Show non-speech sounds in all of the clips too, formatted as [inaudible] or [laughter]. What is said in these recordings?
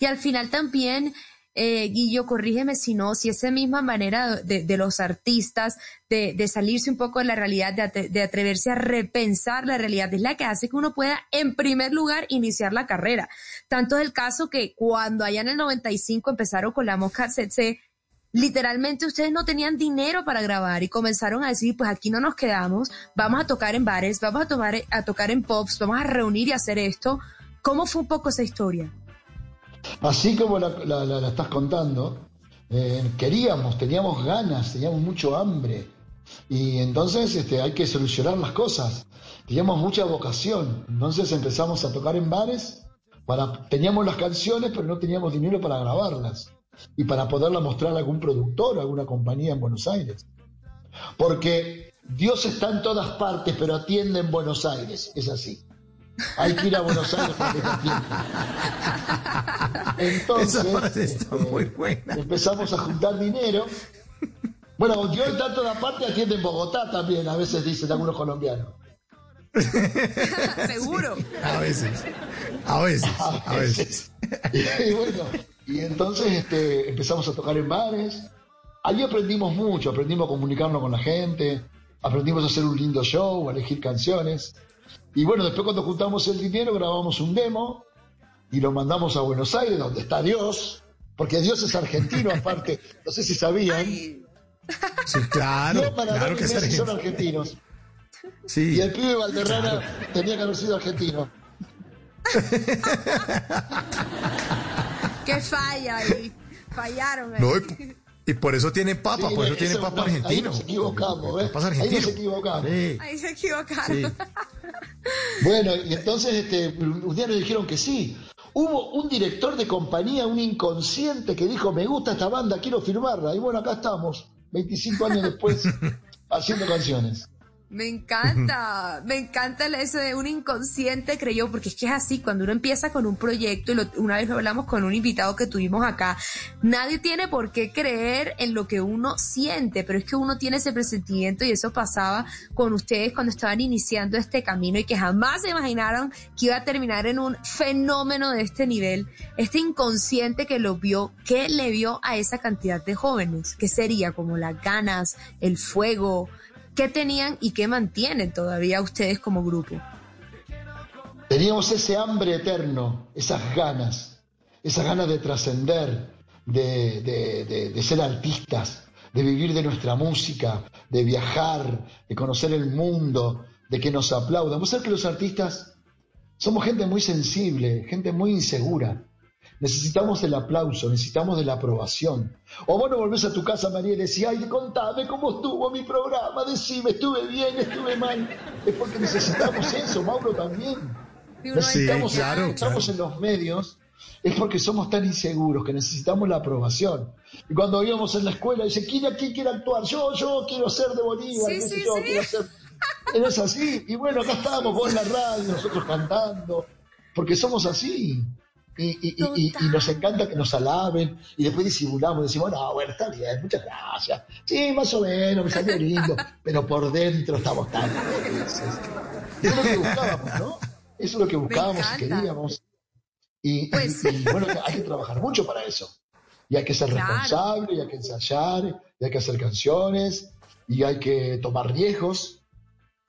Y al final también eh, Guillo, corrígeme si no, si esa misma manera de, los artistas de, salirse un poco de la realidad, de, atreverse a repensar la realidad, es la que hace que uno pueda, en primer lugar, iniciar la carrera. Tanto es el caso que cuando allá en el 95 empezaron con la Mosca literalmente ustedes no tenían dinero para grabar y comenzaron a decir, pues aquí no nos quedamos, vamos a tocar en bares, vamos a, tomar, a tocar en pops, vamos a reunir y hacer esto. ¿Cómo fue un poco esa historia? Así como la, estás contando, eh, queríamos, teníamos ganas, teníamos mucho hambre. Y entonces este, hay que solucionar las cosas. Teníamos mucha vocación. Entonces empezamos a tocar en bares. Para, teníamos las canciones, pero no teníamos dinero para grabarlas y para poderla mostrar a algún productor, a alguna compañía en Buenos Aires. Porque Dios está en todas partes, pero atiende en Buenos Aires. Es así. Hay que ir a Buenos Aires para que Entonces, este, muy empezamos a juntar dinero. Bueno, Dios está en toda parte, atiende en Bogotá también, a veces dicen algunos colombianos. [laughs] Seguro. A veces. A veces. [laughs] A veces. Y, bueno, y entonces este, empezamos a tocar en bares. Allí aprendimos mucho, aprendimos a comunicarnos con la gente, aprendimos a hacer un lindo show, a elegir canciones. Y bueno, después cuando juntamos el dinero grabamos un demo y lo mandamos a Buenos Aires, donde está Dios, porque Dios es argentino [laughs] aparte, no sé si sabían. Sí, claro, claro que son argentinos. Sí. Y el pibe Valderrama tenía que haber sido argentino. [laughs] Qué falla ahí. Fallaron. Ahí. y, por eso tiene papa, por eso tiene papa argentino. Ahí nos equivocamos, ¿ves? Ahí nos equivocamos. Ahí se equivocaron. Bueno, y entonces este, un día nos dijeron que sí. Hubo un director de compañía, un inconsciente, que dijo, me gusta esta banda, quiero firmarla. Y bueno, acá estamos, 25 años después, [laughs] haciendo canciones. Me encanta, [laughs] me encanta eso de un inconsciente creyó, porque es que es así, cuando uno empieza con un proyecto, y una vez lo hablamos con un invitado que tuvimos acá, nadie tiene por qué creer en lo que uno siente, pero es que uno tiene ese presentimiento y eso pasaba con ustedes cuando estaban iniciando este camino y que jamás se imaginaron que iba a terminar en un fenómeno de este nivel, este inconsciente que lo vio, que le vio a esa cantidad de jóvenes, que sería como las ganas, el fuego, ¿Qué tenían y qué mantienen todavía ustedes como grupo? Teníamos ese hambre eterno, esas ganas, esas ganas de trascender, de, de, ser artistas, de vivir de nuestra música, de viajar, de conocer el mundo, de que nos aplaudan. Vos sabés que los artistas somos gente muy sensible, gente muy insegura. Necesitamos el aplauso, necesitamos de la aprobación. O vos no volvés a tu casa, María, y decís, ay, contame cómo estuvo mi programa, decime, estuve bien, estuve mal. Es porque necesitamos [laughs] eso, Mauro también. Necesitamos, claro, estamos en los medios, es porque somos tan inseguros que necesitamos la aprobación. Y cuando íbamos en la escuela, dice, ¿quién aquí quiere actuar? Yo, yo quiero ser de Bolívar, sí, yo, quiero ser... Es así. Y bueno, acá [laughs] estábamos vos en la radio, nosotros cantando, porque somos así. Y, nos encanta que nos alaben y después disimulamos, decimos, no, bueno, está bien, muchas gracias. Sí, más o menos, me salió lindo, [laughs] pero por dentro estamos tan [laughs] felices. Eso es lo que buscábamos, ¿no? Eso es lo que buscábamos y queríamos. Pues y, bueno, hay que trabajar mucho para eso. Y hay que ser responsable, y hay que ensayar, y hay que hacer canciones, y hay que tomar riesgos,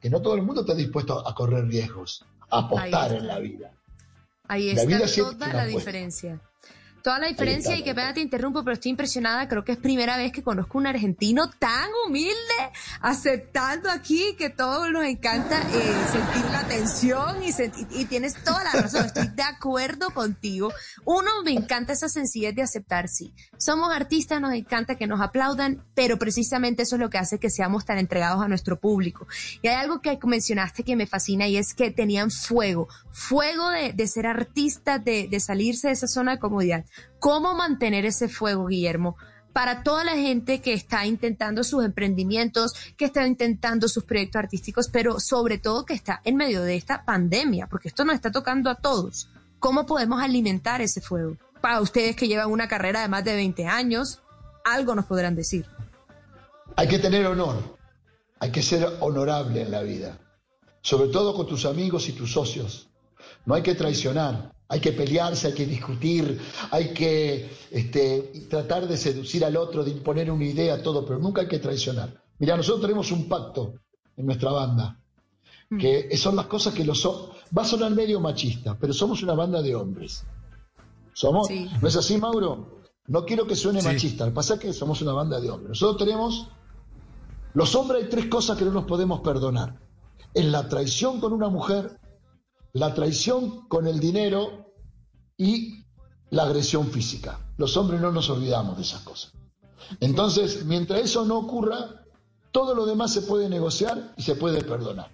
que no todo el mundo está dispuesto a correr riesgos, a apostar en la vida. Ahí está toda la diferencia. Toda la diferencia y que pena te interrumpo, pero estoy impresionada. Creo que es primera vez que conozco un argentino tan humilde, aceptando aquí que todos nos encanta eh, sentir la tensión y, y tienes toda la razón. Estoy de acuerdo contigo. Uno, me encanta esa sencillez de aceptar, sí. Somos artistas, nos encanta que nos aplaudan, pero precisamente eso es lo que hace que seamos tan entregados a nuestro público. Y hay algo que mencionaste que me fascina y es que tenían fuego, fuego de, ser artistas, de, de salirse de esa zona de comodidad. ¿Cómo mantener ese fuego, Guillermo? Para toda la gente que está intentando sus emprendimientos, que está intentando sus proyectos artísticos, pero sobre todo que está en medio de esta pandemia, porque esto nos está tocando a todos. ¿Cómo podemos alimentar ese fuego? Para ustedes que llevan una carrera de más de 20 años, algo nos podrán decir. Hay que tener honor, hay que ser honorable en la vida, sobre todo con tus amigos y tus socios. No hay que traicionar. Hay que pelearse, hay que discutir, hay que este, tratar de seducir al otro, de imponer una idea, todo, pero nunca hay que traicionar. Mira, nosotros tenemos un pacto en nuestra banda, mm. que son las cosas que los... Va a sonar medio machista, pero somos una banda de hombres. ¿Somos? ¿No es así, Mauro? No quiero que suene machista, lo que pasa es que somos una banda de hombres. Nosotros tenemos... Los hombres hay tres cosas que no nos podemos perdonar. Es la traición con una mujer, la traición con el dinero y la agresión física. Los hombres no nos olvidamos de esas cosas. Entonces, mientras eso no ocurra, todo lo demás se puede negociar y se puede perdonar.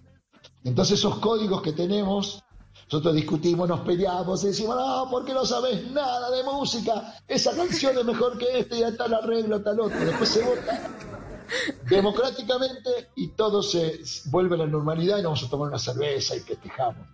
Entonces, esos códigos que tenemos, nosotros discutimos, nos peleamos y decimos, no, ¿por qué no sabes nada de música? Esa canción es mejor que esta ya está el arreglo, tal otro. Después se vota democráticamente y todo se vuelve a la normalidad y nos vamos a tomar una cerveza y festejamos.